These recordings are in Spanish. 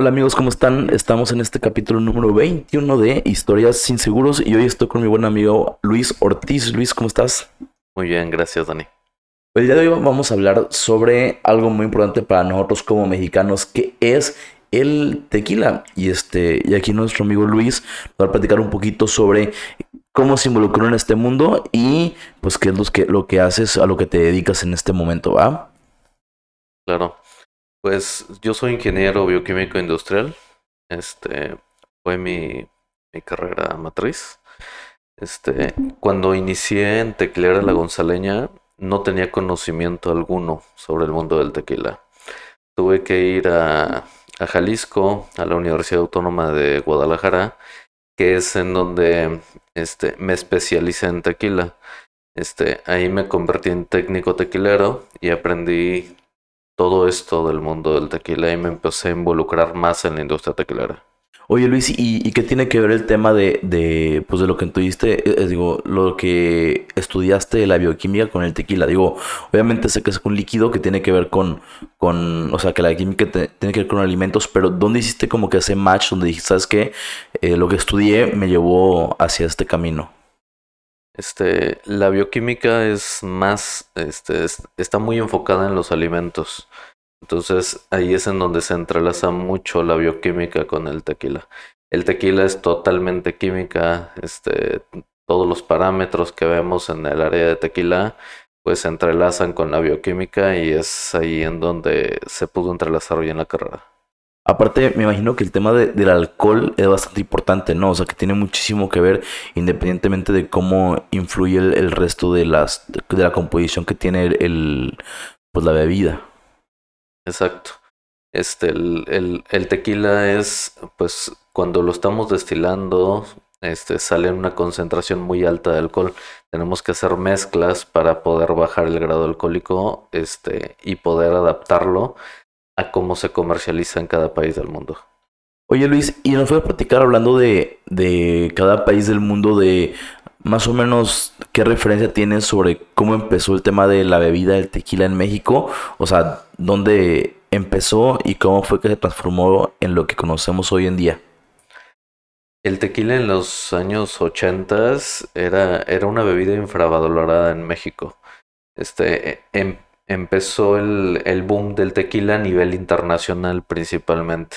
Hola amigos, ¿cómo están? Estamos en este capítulo número 21 de Historias sin Seguros y hoy estoy con mi buen amigo Luis Ortiz. Luis, ¿cómo estás? Muy bien, gracias Dani. El día de hoy vamos a hablar sobre algo muy importante para nosotros como mexicanos, que es el tequila. Y este, y aquí nuestro amigo Luis va a platicar un poquito sobre cómo se involucró en este mundo y pues qué es lo que, lo que haces, a lo que te dedicas en este momento, ¿va? Claro. Pues yo soy ingeniero bioquímico industrial. Este fue mi, mi carrera matriz. Este, cuando inicié en Tequilera La Gonzaleña, no tenía conocimiento alguno sobre el mundo del tequila. Tuve que ir a, a Jalisco, a la Universidad Autónoma de Guadalajara, que es en donde este, me especialicé en tequila. Este, ahí me convertí en técnico tequilero y aprendí todo esto del mundo del tequila y me empecé a involucrar más en la industria tequilera. Oye Luis, ¿y, qué tiene que ver el tema de, de, pues de lo que tuviste, eh, eh, digo, lo que estudiaste la bioquímica con el tequila? Digo, obviamente sé que es un líquido que tiene que ver con, con o sea, que la química tiene que ver con alimentos, pero ¿dónde hiciste como que ese match donde dijiste, sabes qué, eh, lo que estudié me llevó hacia este camino? Este, la bioquímica es más, este, está muy enfocada en los alimentos. Entonces ahí es en donde se entrelaza mucho la bioquímica con el tequila. El tequila es totalmente química, este, todos los parámetros que vemos en el área de tequila pues se entrelazan con la bioquímica y es ahí en donde se pudo entrelazar bien la carrera. Aparte, me imagino que el tema del alcohol es bastante importante, ¿no? O sea, que tiene muchísimo que ver independientemente de cómo influye el, resto de las de la composición que tiene el, pues la bebida. Exacto. Este, el, el, tequila es, pues, cuando lo estamos destilando, este, sale una concentración muy alta de alcohol. Tenemos que hacer mezclas para poder bajar el grado alcohólico este, y poder adaptarlo a cómo se comercializa en cada país del mundo. Oye Luis, y nos fue a platicar hablando de, de cada país del mundo, de más o menos qué referencia tienes sobre cómo empezó el tema de la bebida del tequila en México, o sea, dónde empezó y cómo fue que se transformó en lo que conocemos hoy en día. El tequila en los años 80 era, era una bebida infravalorada en México. Este, em, empezó el, el boom del tequila a nivel internacional principalmente.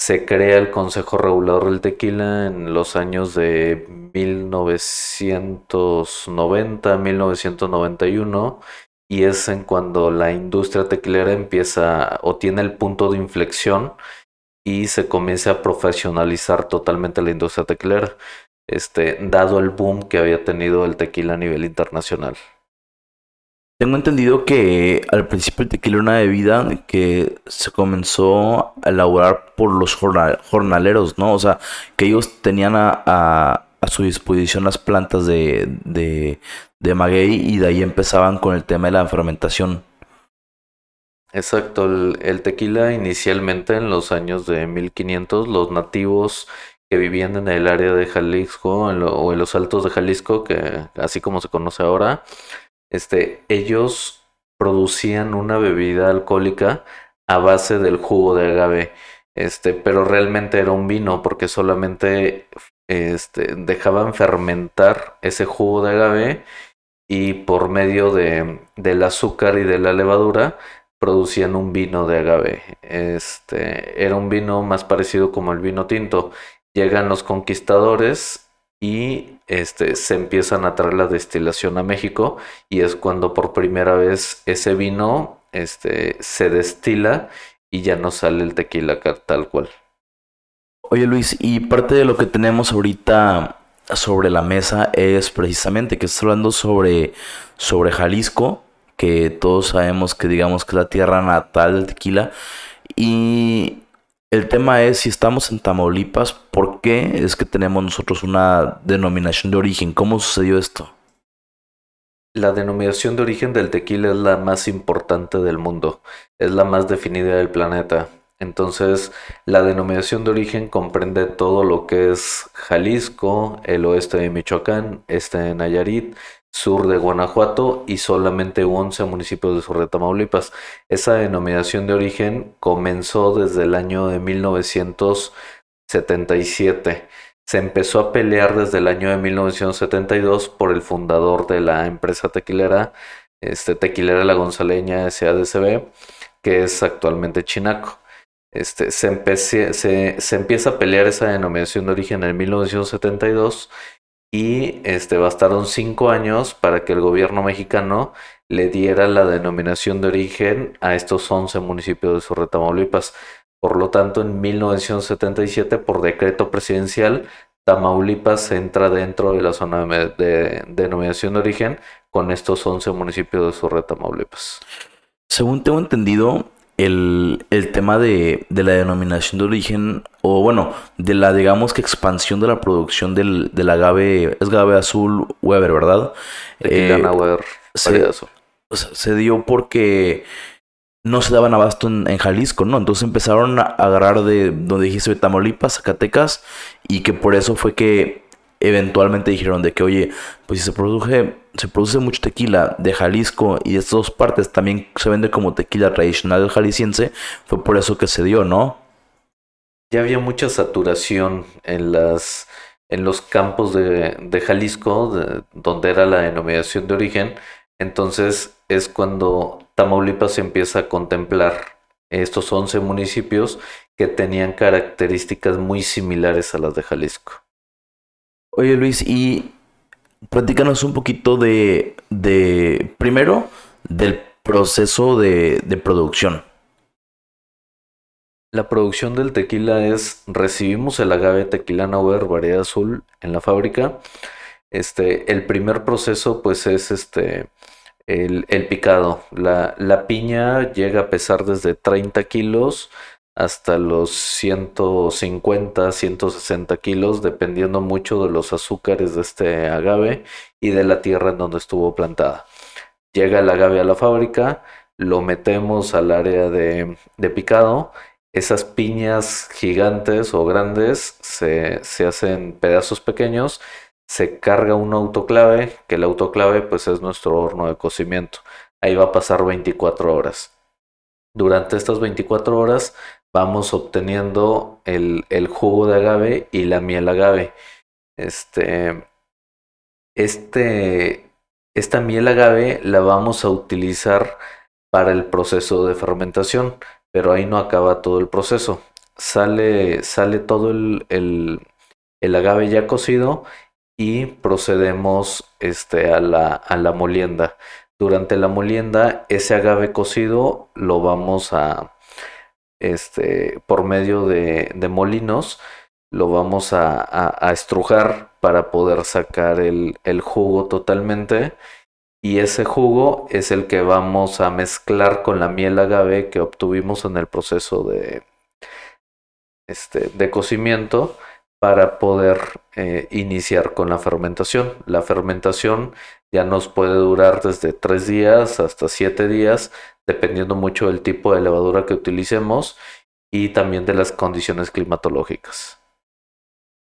Se crea el Consejo Regulador del Tequila en los años de 1990, 1991 y es en cuando la industria tequilera empieza o tiene el punto de inflexión y se comienza a profesionalizar totalmente la industria tequilera, este, dado el boom que había tenido el tequila a nivel internacional. Tengo entendido que al principio el tequila era una bebida que se comenzó a elaborar por los jornaleros, ¿no? O sea, que ellos tenían a, su disposición las plantas de, de, de, maguey y de ahí empezaban con el tema de la fermentación. Exacto, el, tequila inicialmente en los años de 1500, los nativos que vivían en el área de Jalisco o en los altos de Jalisco, que así como se conoce ahora, este, ellos producían una bebida alcohólica a base del jugo de agave, este, pero realmente era un vino porque solamente este, dejaban fermentar ese jugo de agave y por medio de, del azúcar y de la levadura producían un vino de agave. Este, era un vino más parecido como el vino tinto. Llegan los conquistadores y este, se empiezan a traer la destilación a México y es cuando por primera vez ese vino este, se destila y ya no sale el tequila tal cual. Oye Luis, y parte de lo que tenemos ahorita sobre la mesa es precisamente que estás hablando sobre, sobre Jalisco, que todos sabemos que digamos que es la tierra natal del tequila. Y el tema es si estamos en Tamaulipas, ¿por qué es que tenemos nosotros una denominación de origen? ¿Cómo sucedió esto? La denominación de origen del tequila es la más importante del mundo, es la más definida del planeta. Entonces, la denominación de origen comprende todo lo que es Jalisco, el oeste de Michoacán, este de Nayarit, sur de Guanajuato y solamente 11 municipios de sur de Tamaulipas. Esa denominación de origen comenzó desde el año de 1977. Se empezó a pelear desde el año de 1972 por el fundador de la empresa tequilera, este, Tequilera La Gonzaleña SADCB, que es actualmente Chinaco. Este, se, se, empieza a pelear esa denominación de origen en 1972 y este, bastaron cinco años para que el gobierno mexicano le diera la denominación de origen a estos 11 municipios de Sur Tamaulipas. Por lo tanto, en 1977, por decreto presidencial, Tamaulipas entra dentro de la zona de, denominación de origen con estos 11 municipios de Sur Tamaulipas. Según tengo entendido, el, tema de, la denominación de origen, o bueno, de la, digamos que expansión de la producción del, del agave, es agave azul Weber, ¿verdad? Eh, Weber, se, se, dio porque no se daban abasto en, Jalisco, ¿no? Entonces empezaron a agarrar de donde dijiste, de Tamaulipas, Zacatecas, y que por eso fue que eventualmente dijeron de que, oye, pues si se produce, se produce mucho tequila de Jalisco y de estas dos partes también se vende como tequila tradicional jalisciense, fue por eso que se dio, ¿no? Ya había mucha saturación en las en los campos de, de Jalisco, donde era la denominación de origen, entonces es cuando Tamaulipas empieza a contemplar estos 11 municipios que tenían características muy similares a las de Jalisco. Oye Luis, y platícanos un poquito de, de primero, del proceso de, de producción. La producción del tequila es, recibimos el agave tequila Nauer variedad azul en la fábrica. Este, el primer proceso pues es este, el, el picado. La, la, piña llega a pesar desde 30 kilos hasta los 150, 160 kilos, dependiendo mucho de los azúcares de este agave y de la tierra en donde estuvo plantada. Llega el agave a la fábrica, lo metemos al área de, picado, esas piñas gigantes o grandes se, se, hacen pedazos pequeños, se carga un autoclave, que el autoclave pues es nuestro horno de cocimiento. Ahí va a pasar 24 horas. Durante estas 24 horas vamos obteniendo el, jugo de agave y la miel agave. Este, este, esta miel agave la vamos a utilizar para el proceso de fermentación, pero ahí no acaba todo el proceso. Sale, sale todo el, el, agave ya cocido y procedemos este, a, la, a la molienda. Durante la molienda, ese agave cocido lo vamos a, este, por medio de, molinos, lo vamos a, estrujar para poder sacar el, jugo totalmente. Y ese jugo es el que vamos a mezclar con la miel agave que obtuvimos en el proceso de, este, de cocimiento para poder eh, iniciar con la fermentación. La fermentación ya nos puede durar desde tres días hasta siete días, dependiendo mucho del tipo de levadura que utilicemos y también de las condiciones climatológicas.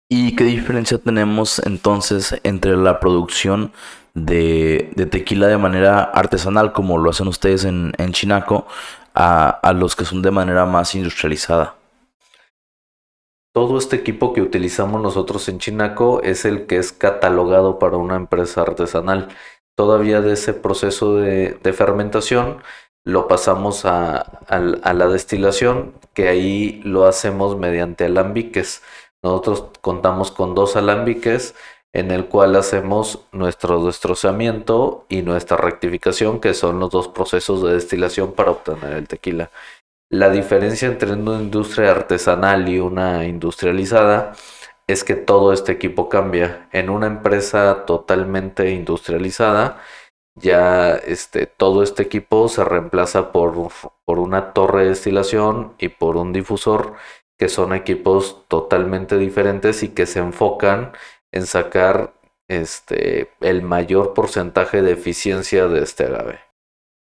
¿Y qué diferencia tenemos entonces entre la producción de, tequila de manera artesanal, como lo hacen ustedes en, Chinaco, a los que son de manera más industrializada? Todo este equipo que utilizamos nosotros en Chinaco es el que es catalogado para una empresa artesanal. Todavía de ese proceso de, fermentación lo pasamos a, la destilación, que ahí lo hacemos mediante alambiques. Nosotros contamos con dos alambiques en el cual hacemos nuestro destrozamiento y nuestra rectificación, que son los dos procesos de destilación para obtener el tequila. La diferencia entre una industria artesanal y una industrializada es que todo este equipo cambia. En una empresa totalmente industrializada, ya este, todo este equipo se reemplaza por, por una torre de destilación y por un difusor, que son equipos totalmente diferentes y que se enfocan en sacar este, el mayor porcentaje de eficiencia de este agave.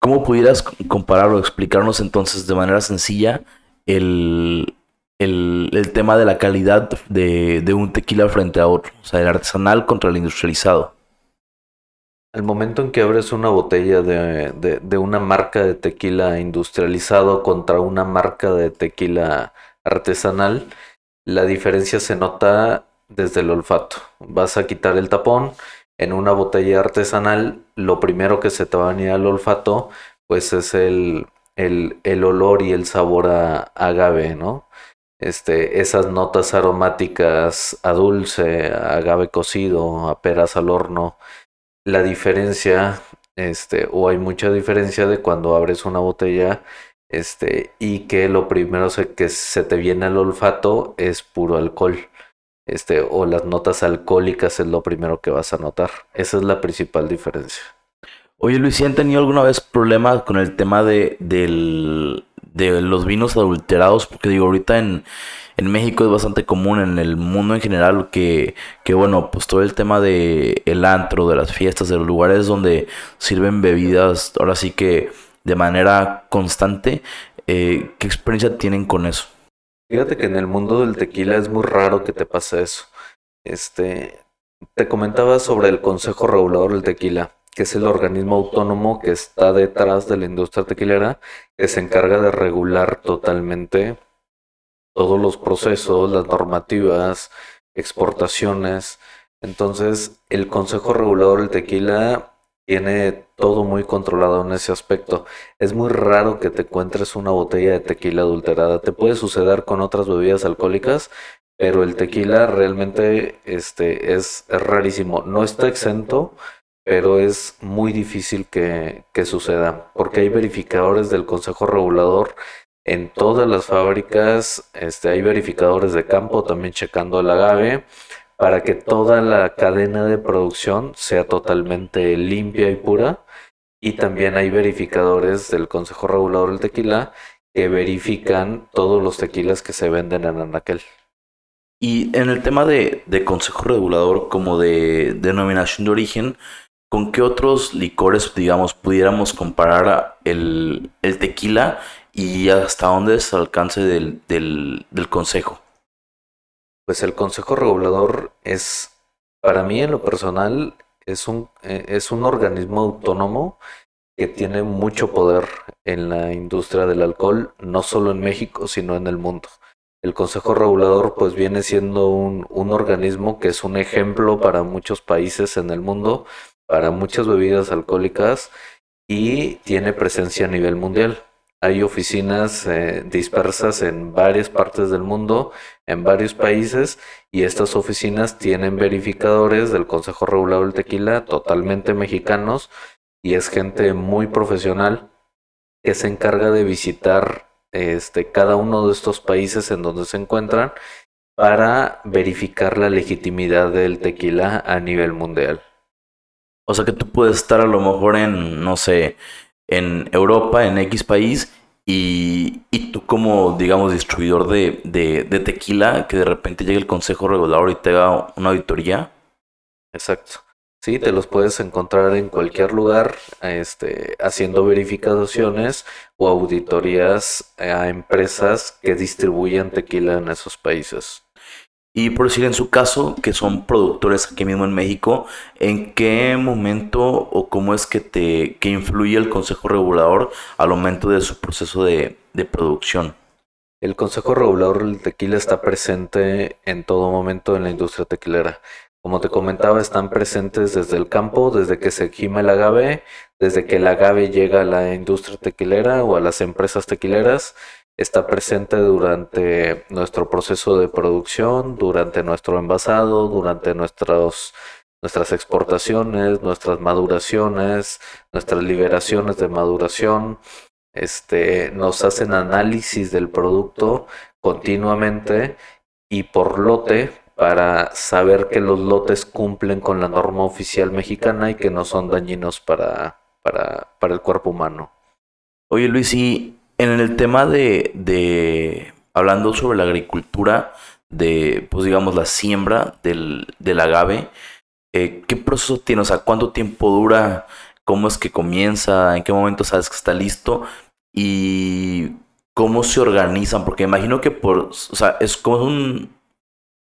¿Cómo pudieras comparar o explicarnos entonces de manera sencilla el, el, tema de la calidad de, de, un tequila frente a otro, o sea, el artesanal contra el industrializado. El momento en que abres una botella de, de, de una marca de tequila industrializado contra una marca de tequila artesanal, la diferencia se nota desde el olfato. Vas a quitar el tapón. En una botella artesanal, lo primero que se te va a venir al olfato, pues es el, el, el olor y el sabor a, agave, ¿no? Este, esas notas aromáticas a dulce, agave cocido, a peras al horno. La diferencia, este, o hay mucha diferencia de cuando abres una botella este, y que lo primero que se te viene al olfato es puro alcohol. Este, o las notas alcohólicas es lo primero que vas a notar. Esa es la principal diferencia. Oye Luis, ¿han tenido alguna vez problemas con el tema de, del, de los vinos adulterados? Porque digo, ahorita en, en México es bastante común, en el mundo en general, que, que bueno, pues todo el tema de el antro, de las fiestas, de los lugares donde sirven bebidas, ahora sí que de manera constante. Eh, ¿Qué experiencia tienen con eso? Fíjate que en el mundo del tequila es muy raro que te pase eso. Este, te comentaba sobre el Consejo Regulador del Tequila, que es el organismo autónomo que está detrás de la industria tequilera, que se encarga de regular totalmente todos los procesos, las normativas, exportaciones. Entonces, el Consejo Regulador del Tequila tiene todo muy controlado en ese aspecto. Es muy raro que te encuentres una botella de tequila adulterada. Te puede suceder con otras bebidas alcohólicas, pero el tequila realmente este, es, rarísimo. No está exento, pero es muy difícil que, que suceda, porque hay verificadores del Consejo Regulador en todas las fábricas, este, hay verificadores de campo también checando el agave para que toda la cadena de producción sea totalmente limpia y pura. Y también hay verificadores del Consejo Regulador del Tequila que verifican todos los tequilas que se venden en Anaquel. Y en el tema de, Consejo Regulador como de denominación de origen, ¿con qué otros licores, digamos, pudiéramos comparar el, tequila y hasta dónde es el alcance del, del Consejo? Pues el Consejo Regulador es, para mí en lo personal, es un, eh, es un organismo autónomo que tiene mucho poder en la industria del alcohol, no solo en México, sino en el mundo. El Consejo Regulador pues viene siendo un, un organismo que es un ejemplo para muchos países en el mundo, para muchas bebidas alcohólicas y tiene presencia a nivel mundial. Hay oficinas eh, dispersas en varias partes del mundo, en varios países, y estas oficinas tienen verificadores del Consejo Regulador del Tequila totalmente mexicanos, y es gente muy profesional que se encarga de visitar este, cada uno de estos países en donde se encuentran para verificar la legitimidad del tequila a nivel mundial. O sea que tú puedes estar a lo mejor en, no sé, en Europa, en X país, y, y tú como, digamos, distribuidor de, de, de, tequila, que de repente llegue el consejo regulador y te haga una auditoría. Exacto. Sí, te los puedes encontrar en cualquier lugar, este, haciendo verificaciones o auditorías a empresas que distribuyen tequila en esos países. Y por decir en su caso, que son productores aquí mismo en México, ¿en qué momento o cómo es que te que influye el Consejo Regulador al momento de su proceso de, de producción? El Consejo Regulador del Tequila está presente en todo momento en la industria tequilera. Como te comentaba, están presentes desde el campo, desde que se gima el agave, desde que el agave llega a la industria tequilera o a las empresas tequileras está presente durante nuestro proceso de producción, durante nuestro envasado, durante nuestros, nuestras exportaciones, nuestras maduraciones, nuestras liberaciones de maduración. Este, nos hacen análisis del producto continuamente y por lote para saber que los lotes cumplen con la norma oficial mexicana y que no son dañinos para, para, para el cuerpo humano. Oye Luis, y en el tema de, de, hablando sobre la agricultura, de, pues digamos, la siembra del, del agave, eh, ¿qué proceso tiene? O sea, ¿cuánto tiempo dura? ¿Cómo es que comienza? ¿En qué momento sabes que está listo? Y cómo se organizan, porque imagino que por, o sea, es como un,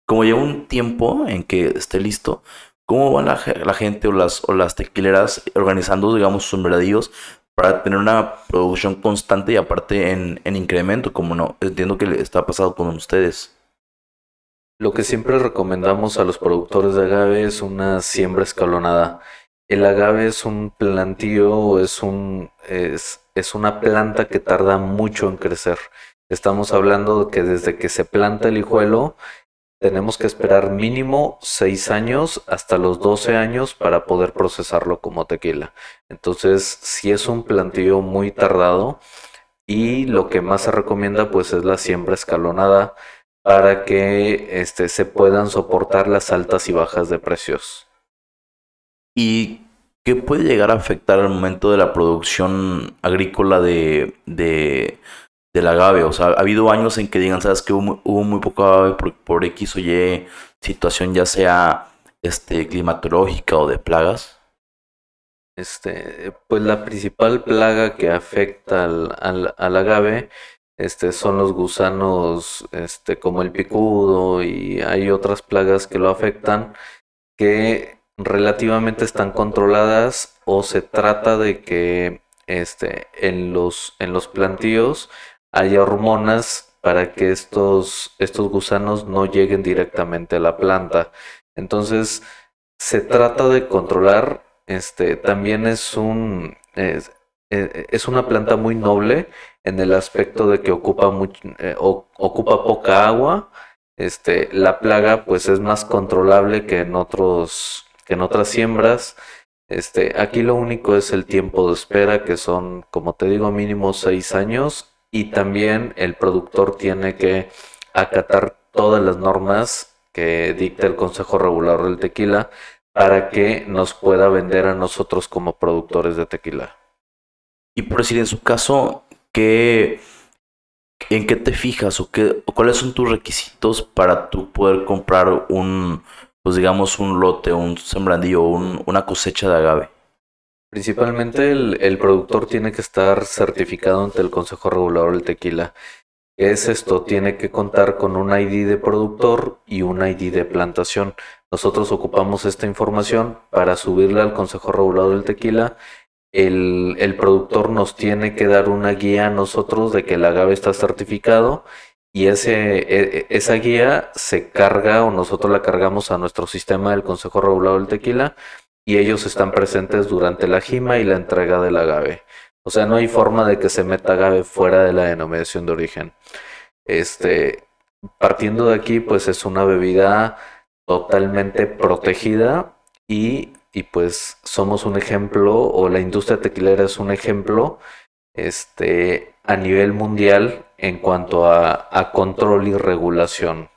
como lleva un tiempo en que esté listo, ¿cómo va la, gente o las, o las tequileras organizando, digamos, sus sembradíos para tener una producción constante y aparte en, en incremento, como no, entiendo que está pasando con ustedes? Lo que siempre recomendamos a los productores de agave es una siembra escalonada. El agave es un plantío, es, un, es, es una planta que tarda mucho en crecer. Estamos hablando de que desde que se planta el hijuelo, tenemos que esperar mínimo 6 años hasta los 12 años para poder procesarlo como tequila. Entonces, si es un plantío muy tardado y lo que más se recomienda pues es la siembra escalonada para que este, se puedan soportar las altas y bajas de precios. ¿Y qué puede llegar a afectar al momento de la producción agrícola de, de, del agave? O sea, ha habido años en que digan, sabes que hubo, muy poco agave por, por, X o Y situación, ya sea este, climatológica o de plagas. Este, pues la principal plaga que afecta al, al, al agave este, son los gusanos este, como el picudo y hay otras plagas que lo afectan que relativamente están controladas o se trata de que este, en, los, en los plantíos haya hormonas para que estos, estos gusanos no lleguen directamente a la planta. Entonces, se trata de controlar, este, también es un, es, eh, es una planta muy noble en el aspecto de que ocupa, eh, ocupa poca agua. Este, la plaga pues es más controlable que en otros que en otras siembras. Este, aquí lo único es el tiempo de espera, que son, como te digo, mínimo seis años. Y también el productor tiene que acatar todas las normas que dicta el Consejo Regulador del Tequila para que nos pueda vender a nosotros como productores de tequila. Y por decir, en su caso, ¿qué, ¿en qué te fijas o, qué, cuáles son tus requisitos para tú poder comprar un, pues digamos, un lote, un sembrandillo, un, una cosecha de agave? Principalmente el, productor tiene que estar certificado ante el Consejo Regulador del Tequila. ¿Qué es esto? Tiene que contar con un ID de productor y un ID de plantación. Nosotros ocupamos esta información para subirla al Consejo Regulador del Tequila el, el, productor nos tiene que dar una guía a nosotros de que el agave está certificado y ese, e, e, esa guía se carga o nosotros la cargamos a nuestro sistema del Consejo Regulador del Tequila y ellos están presentes durante la jima y la entrega del agave. O sea, no hay forma de que se meta agave fuera de la denominación de origen. Este, partiendo de aquí, pues es una bebida totalmente protegida y y pues somos un ejemplo o la industria tequilera es un ejemplo este, a nivel mundial en cuanto a, a control y regulación.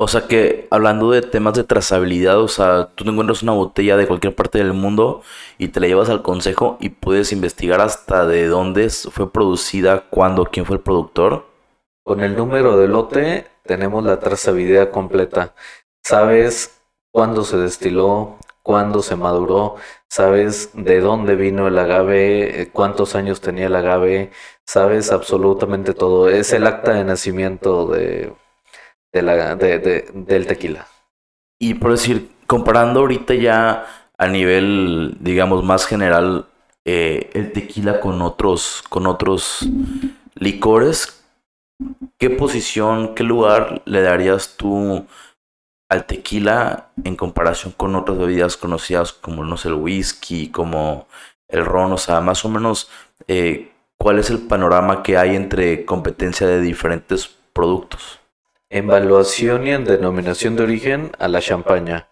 O sea que hablando de temas de trazabilidad, o sea, tú te encuentras una botella de cualquier parte del mundo y te la llevas al consejo y puedes investigar hasta de dónde fue producida, cuándo, quién fue el productor. Con el número de lote tenemos la trazabilidad completa. Sabes cuándo se destiló, cuándo se maduró, sabes de dónde vino el agave, eh, cuántos años tenía el agave, sabes absolutamente todo. Es el acta de nacimiento de, la, del tequila. Y por decir, comparando ahorita ya a nivel, digamos, más general, eh, el tequila con otros, con otros licores, ¿qué posición, qué lugar le darías tú? al tequila en comparación con otras bebidas conocidas como, no sé, el whisky, como el ron, o sea, más o menos, eh, ¿cuál es el panorama que hay entre competencia de diferentes productos? Evaluación y en denominación de origen a la champaña.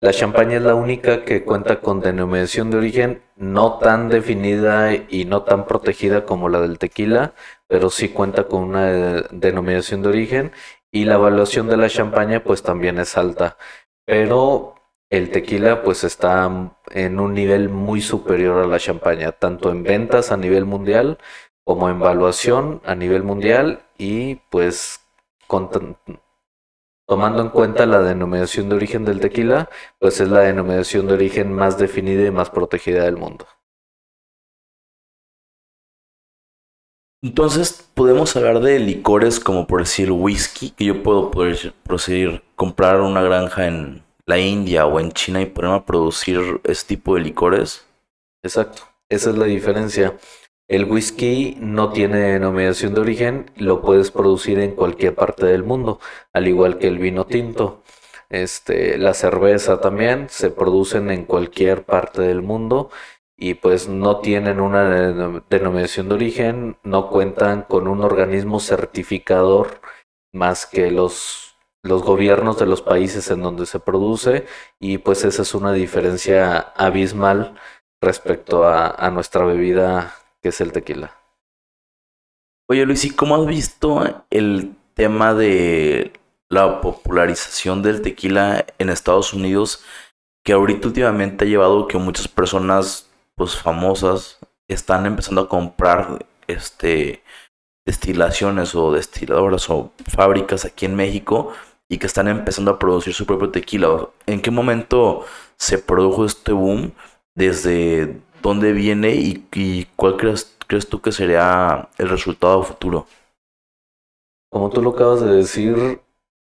La champaña es la única que cuenta con denominación de origen no tan definida y no tan protegida como la del tequila, pero sí cuenta con una denominación de origen y la evaluación de la champaña pues también es alta, pero el tequila pues está en un nivel muy superior a la champaña, tanto en ventas a nivel mundial como en evaluación a nivel mundial y pues tomando en cuenta la denominación de origen del tequila, pues es la denominación de origen más definida y más protegida del mundo. Entonces, podemos hablar de licores como por decir whisky, que yo puedo poder proceder, comprar una granja en la India o en China y ponerme a producir este tipo de licores. Exacto, esa es la diferencia. El whisky no tiene denominación de origen, lo puedes producir en cualquier parte del mundo, al igual que el vino tinto. Este, la cerveza también se producen en cualquier parte del mundo y pues no tienen una denominación de origen, no cuentan con un organismo certificador más que los, los gobiernos de los países en donde se produce y pues esa es una diferencia abismal respecto a, a nuestra bebida que es el tequila. Oye Luis, ¿y cómo has visto el tema de la popularización del tequila en Estados Unidos? Que ahorita últimamente ha llevado que muchas personas pues famosas están empezando a comprar este destilaciones o destiladoras o fábricas aquí en México y que están empezando a producir su propio tequila. ¿En qué momento se produjo este boom? ¿Desde dónde viene y, cuál crees, crees tú que sería el resultado futuro? Como tú lo acabas de decir,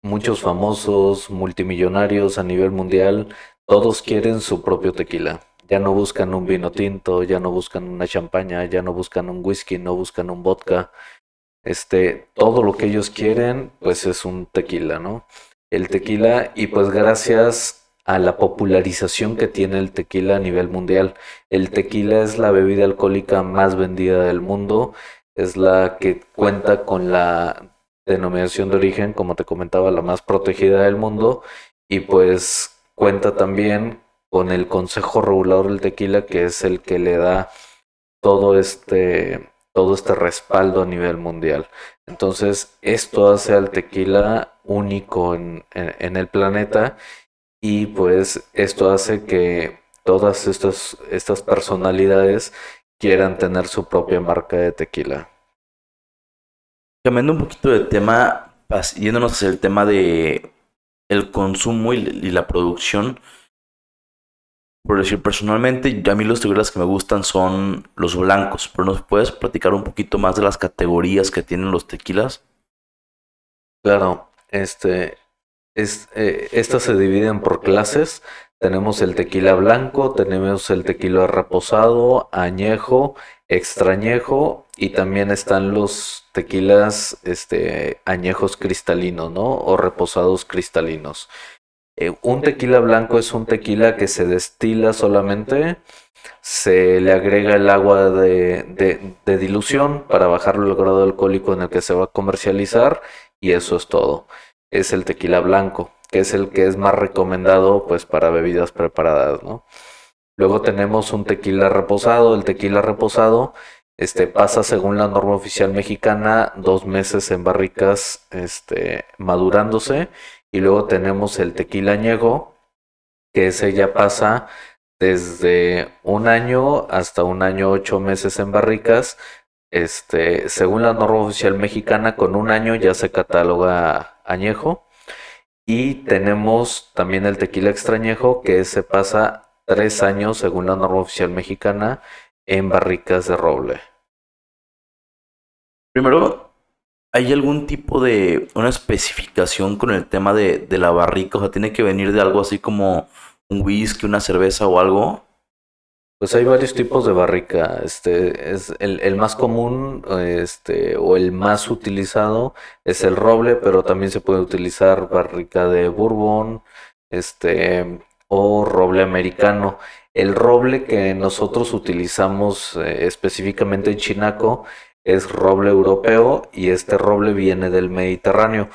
muchos famosos, multimillonarios a nivel mundial, todos quieren su propio tequila. Ya no buscan un vino tinto, ya no buscan una champaña, ya no buscan un whisky, no buscan un vodka. Este, todo lo que ellos quieren, pues es un tequila, ¿no? El tequila, y pues gracias a la popularización que tiene el tequila a nivel mundial. El tequila es la bebida alcohólica más vendida del mundo, es la que cuenta con la denominación de origen, como te comentaba, la más protegida del mundo, y pues cuenta también con el Consejo Regulador del Tequila, que es el que le da todo este, todo este respaldo a nivel mundial. Entonces, esto hace al tequila único en, el planeta y pues esto hace que todas estas, estas personalidades quieran tener su propia marca de tequila. Cambiando un poquito de tema, yéndonos hacia el tema de el consumo y la producción, por decir, personalmente, a mí los tequilas que me gustan son los blancos, pero ¿nos puedes platicar un poquito más de las categorías que tienen los tequilas? Claro, este, eh, estas se dividen por clases. Tenemos el tequila blanco, tenemos el tequila reposado, añejo, extrañejo y también están los tequilas este, añejos cristalinos, ¿no? O reposados cristalinos. Eh, un tequila blanco es un tequila que se destila solamente, se le agrega el agua de, dilución para bajarlo el grado alcohólico en el que se va a comercializar y eso es todo. Es el tequila blanco, que es el que es más recomendado pues para bebidas preparadas, ¿no? Luego tenemos un tequila reposado, el tequila reposado este, pasa según la norma oficial mexicana dos meses en barricas este, madurándose y luego tenemos el tequila añejo, que ese ya pasa desde un año hasta un año ocho meses en barricas. Este, según la norma oficial mexicana, con un año ya se cataloga añejo. Y tenemos también el tequila extrañejo, que se pasa tres años, según la norma oficial mexicana, en barricas de roble. Primero, ¿Hay algún tipo de una especificación con el tema de, de, la barrica? O sea, ¿tiene que venir de algo así como un whisky, una cerveza o algo? Pues hay varios tipos de barrica. Este es el, el, más común, este, o el más utilizado es el roble, pero también se puede utilizar barrica de bourbon, este, o roble americano. El roble que nosotros utilizamos eh, específicamente en Chinaco es roble europeo y este roble viene del Mediterráneo.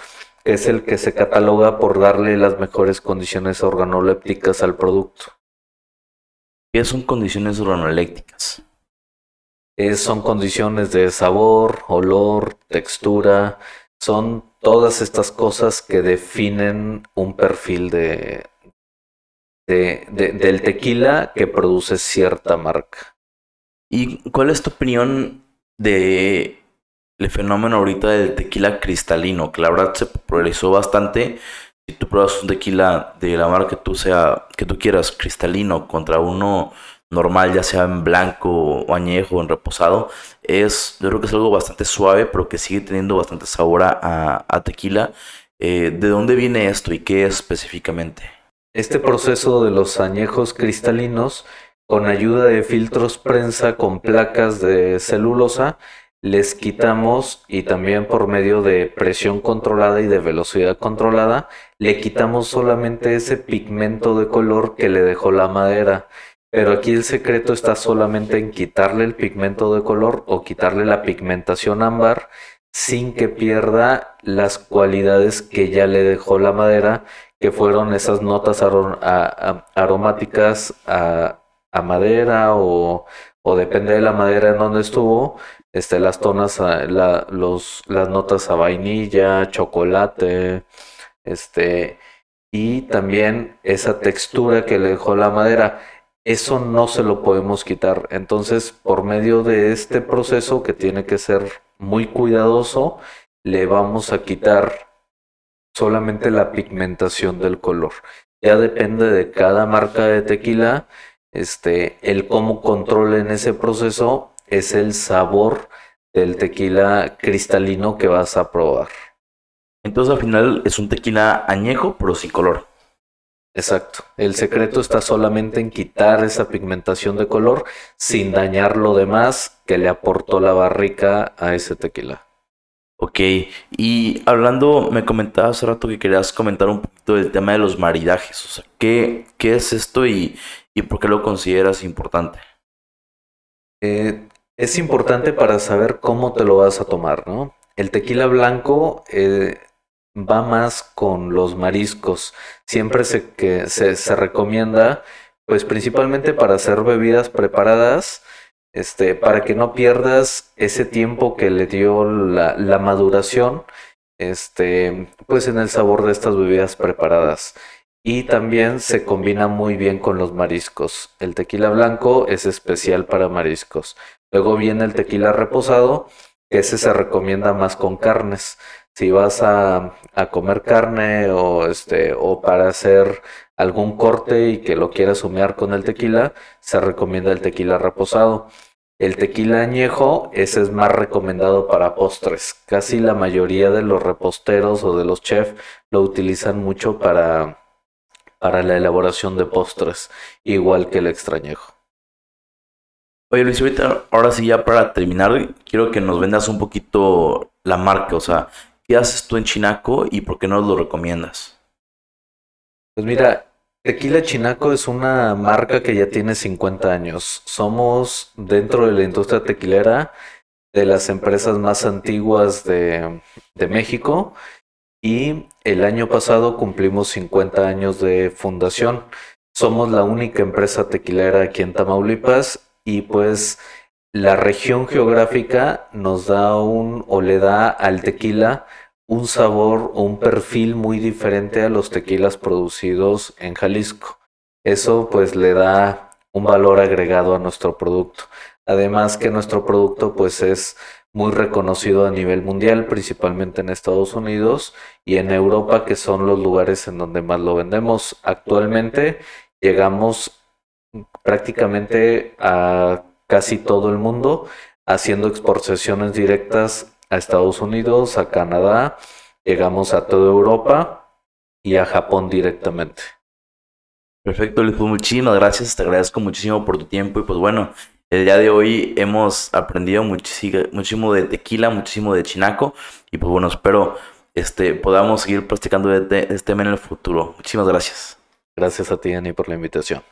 Es el que se cataloga por darle las mejores condiciones organolépticas al producto. ¿Qué son condiciones organolépticas? son condiciones de sabor, olor, textura, son todas estas cosas que definen un perfil de, del tequila que produce cierta marca. ¿Y cuál es tu opinión de el fenómeno ahorita del tequila cristalino, que la verdad se popularizó bastante. Si tú pruebas un tequila de la marca que tú sea, que tú quieras, cristalino, contra uno normal, ya sea en blanco o añejo en reposado, es, yo creo que es algo bastante suave, pero que sigue teniendo bastante sabor a, tequila. Eh, ¿De dónde viene esto y qué es específicamente? Este proceso de los añejos cristalinos, con ayuda de filtros prensa con placas de celulosa, les quitamos y también por medio de presión controlada y de velocidad controlada, le quitamos solamente ese pigmento de color que le dejó la madera. Pero aquí el secreto está solamente en quitarle el pigmento de color o quitarle la pigmentación ámbar sin que pierda las cualidades que ya le dejó la madera, que fueron esas notas aromáticas a, madera o, o, depende de la madera en donde estuvo, este, las tonas, los, las notas a vainilla, chocolate, este, y también esa textura que le dejó la madera eso no se lo podemos quitar. Entonces, por medio de este proceso que tiene que ser muy cuidadoso, le vamos a quitar solamente la pigmentación del color. Ya depende de cada marca de tequila, este, el cómo controlen ese proceso es el sabor del tequila cristalino que vas a probar. Entonces al final es un tequila añejo pero sin color. Exacto. El secreto está solamente en quitar esa pigmentación de color sin dañar lo demás que le aportó la barrica a ese tequila. Ok, y hablando, me comentabas hace rato que querías comentar un poquito del tema de los maridajes. O sea, ¿qué, qué es esto y, y, por qué lo consideras importante? Eh, es importante para saber cómo te lo vas a tomar, ¿no? El tequila blanco eh, va más con los mariscos. Siempre se, que se, recomienda, pues principalmente para hacer bebidas preparadas, este, para que no pierdas ese tiempo que le dio la, la maduración, este, pues en el sabor de estas bebidas preparadas. Y también se combina muy bien con los mariscos. El tequila blanco es especial para mariscos. Luego viene el tequila reposado, que ese se recomienda más con carnes si vas a, comer carne o, este, o para hacer algún corte y que lo quieras humear con el tequila, se recomienda el tequila reposado. El tequila añejo, ese es más recomendado para postres. Casi la mayoría de los reposteros o de los chefs lo utilizan mucho para, para la elaboración de postres, igual que el extrañejo. Oye Luis, ahorita, ahora sí ya para terminar, quiero que nos vendas un poquito la marca, o sea, ¿Qué haces tú en Chinaco y por qué no lo recomiendas? Pues mira, Tequila Chinaco es una marca que ya tiene 50 años. Somos dentro de la industria tequilera de las empresas más antiguas de, México y el año pasado cumplimos 50 años de fundación. Somos la única empresa tequilera aquí en Tamaulipas y pues la región geográfica nos da un o le da al tequila un sabor o un perfil muy diferente a los tequilas producidos en Jalisco. Eso pues le da un valor agregado a nuestro producto. Además que nuestro producto pues es muy reconocido a nivel mundial, principalmente en Estados Unidos y en Europa, que son los lugares en donde más lo vendemos. Actualmente llegamos prácticamente a casi todo el mundo, haciendo exportaciones directas a Estados Unidos, a Canadá, llegamos a toda Europa y a Japón directamente. Perfecto, Luis, pues muchísimas gracias, te agradezco muchísimo por tu tiempo y pues bueno, el día de hoy hemos aprendido muchísimo de tequila, muchísimo de chinaco y pues bueno, espero este, podamos seguir practicando este, este tema en el futuro. Muchísimas gracias. Gracias a ti, Ani, por la invitación.